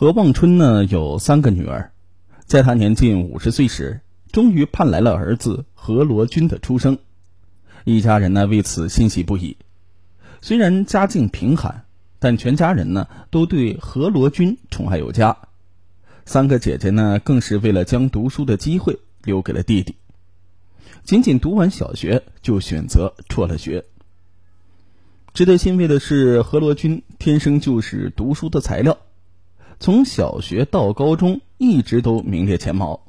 何望春呢有三个女儿，在他年近五十岁时，终于盼来了儿子何罗军的出生，一家人呢为此欣喜不已。虽然家境贫寒，但全家人呢都对何罗军宠爱有加。三个姐姐呢更是为了将读书的机会留给了弟弟，仅仅读完小学就选择辍了学。值得欣慰的是，何罗军天生就是读书的材料。从小学到高中，一直都名列前茅。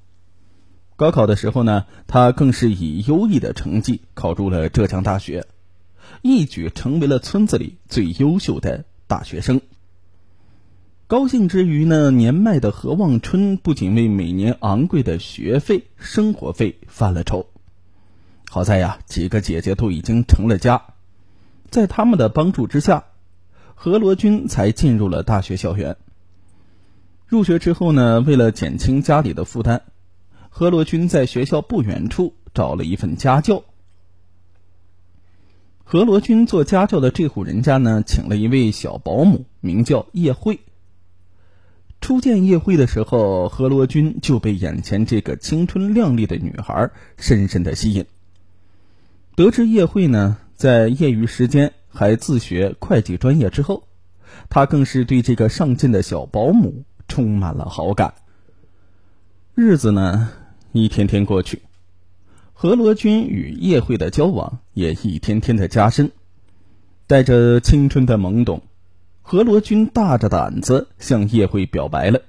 高考的时候呢，他更是以优异的成绩考入了浙江大学，一举成为了村子里最优秀的大学生。高兴之余呢，年迈的何望春不仅为每年昂贵的学费、生活费犯了愁，好在呀，几个姐姐都已经成了家，在他们的帮助之下，何罗军才进入了大学校园。入学之后呢，为了减轻家里的负担，何罗军在学校不远处找了一份家教。何罗军做家教的这户人家呢，请了一位小保姆，名叫叶慧。初见叶慧的时候，何罗军就被眼前这个青春靓丽的女孩深深的吸引。得知叶慧呢，在业余时间还自学会计专业之后，他更是对这个上进的小保姆。充满了好感。日子呢，一天天过去，何罗军与叶慧的交往也一天天的加深。带着青春的懵懂，何罗军大着胆子向叶慧表白了。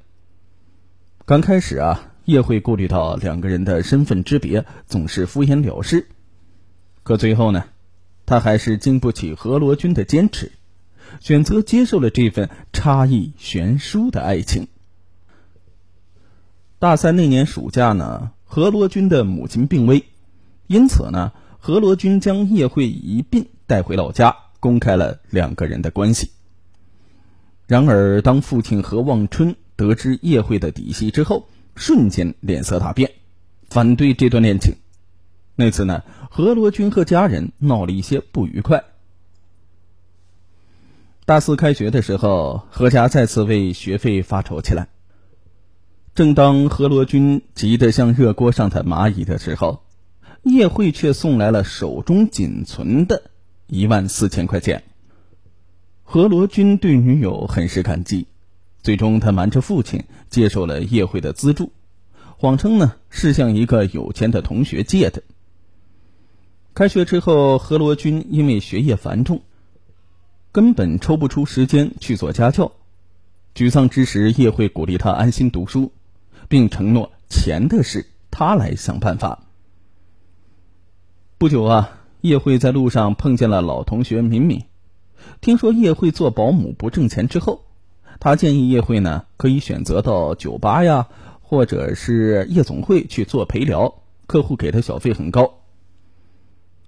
刚开始啊，叶慧顾虑到两个人的身份之别，总是敷衍了事。可最后呢，他还是经不起何罗军的坚持。选择接受了这份差异悬殊的爱情。大三那年暑假呢，何罗军的母亲病危，因此呢，何罗军将叶慧一并带回老家，公开了两个人的关系。然而，当父亲何望春得知叶慧的底细之后，瞬间脸色大变，反对这段恋情。那次呢，何罗军和家人闹了一些不愉快。大四开学的时候，何家再次为学费发愁起来。正当何罗军急得像热锅上的蚂蚁的时候，叶慧却送来了手中仅存的一万四千块钱。何罗军对女友很是感激，最终他瞒着父亲接受了叶慧的资助，谎称呢是向一个有钱的同学借的。开学之后，何罗军因为学业繁重。根本抽不出时间去做家教，沮丧之时，叶慧鼓励他安心读书，并承诺钱的事他来想办法。不久啊，叶慧在路上碰见了老同学敏敏，听说叶慧做保姆不挣钱之后，他建议叶慧呢可以选择到酒吧呀，或者是夜总会去做陪聊，客户给的小费很高。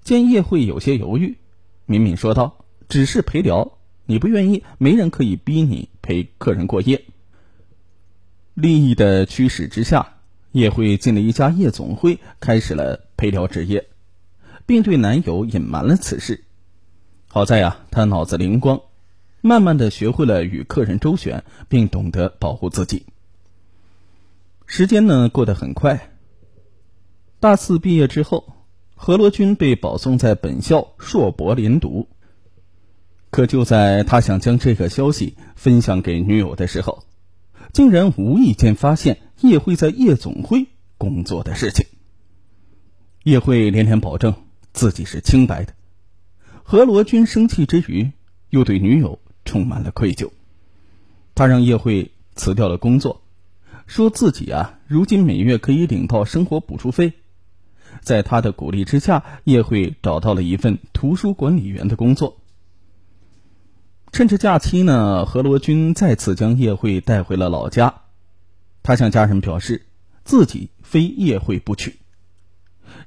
见叶慧有些犹豫，敏敏说道。只是陪聊，你不愿意，没人可以逼你陪客人过夜。利益的驱使之下，叶慧进了一家夜总会，开始了陪聊职业，并对男友隐瞒了此事。好在呀，她脑子灵光，慢慢的学会了与客人周旋，并懂得保护自己。时间呢过得很快。大四毕业之后，何罗军被保送在本校硕博连读。可就在他想将这个消息分享给女友的时候，竟然无意间发现叶慧在夜总会工作的事情。叶慧连连保证自己是清白的，何罗军生气之余，又对女友充满了愧疚。他让叶慧辞掉了工作，说自己啊，如今每月可以领到生活补助费。在他的鼓励之下，叶慧找到了一份图书管理员的工作。趁着假期呢，何罗军再次将叶慧带回了老家。他向家人表示，自己非叶慧不娶。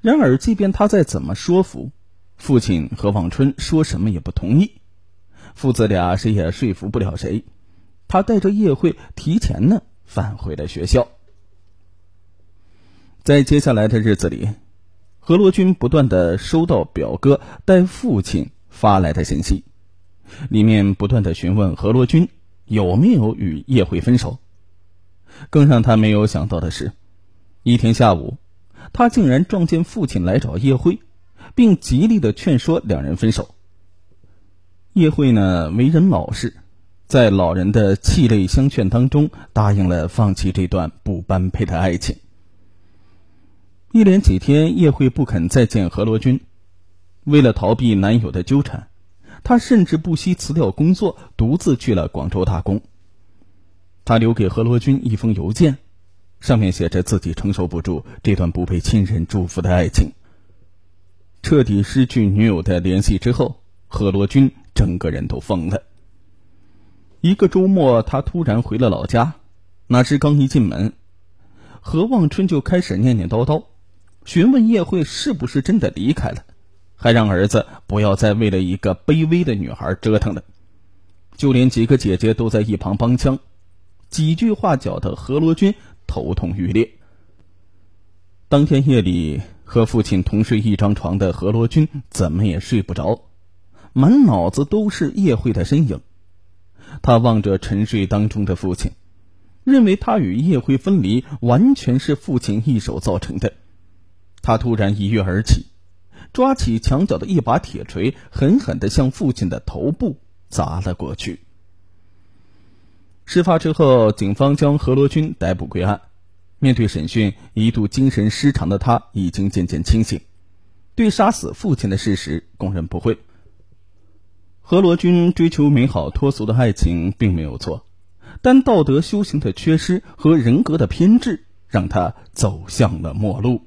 然而，即便他再怎么说服，父亲何望春说什么也不同意。父子俩谁也说服不了谁。他带着叶慧提前呢返回了学校。在接下来的日子里，何罗军不断的收到表哥带父亲发来的信息。里面不断的询问何罗军有没有与叶慧分手，更让他没有想到的是，一天下午，他竟然撞见父亲来找叶慧，并极力的劝说两人分手。叶慧呢，为人老实，在老人的泣泪相劝当中，答应了放弃这段不般配的爱情。一连几天，叶慧不肯再见何罗军，为了逃避男友的纠缠，他甚至不惜辞掉工作，独自去了广州打工。他留给何罗军一封邮件，上面写着自己承受不住这段不被亲人祝福的爱情。彻底失去女友的联系之后，何罗军整个人都疯了。一个周末，他突然回了老家，哪知刚一进门，何望春就开始念念叨叨，询问叶慧是不是真的离开了，还让儿子不要再为了一个卑微的女孩折腾了。就连几个姐姐都在一旁帮腔。几句话搅得何罗军头痛欲裂。当天夜里和父亲同睡一张床的何罗军怎么也睡不着，满脑子都是叶慧的身影。他望着沉睡当中的父亲，认为他与叶慧分离完全是父亲一手造成的。他突然一跃而起，抓起墙角的一把铁锤，狠狠的向父亲的头部砸了过去。事发之后，警方将何罗军逮捕归案。面对审讯，一度精神失常的他已经渐渐清醒，对杀死父亲的事实供认不讳。何罗军追求美好脱俗的爱情并没有错，但道德修行的缺失和人格的偏执让他走向了末路。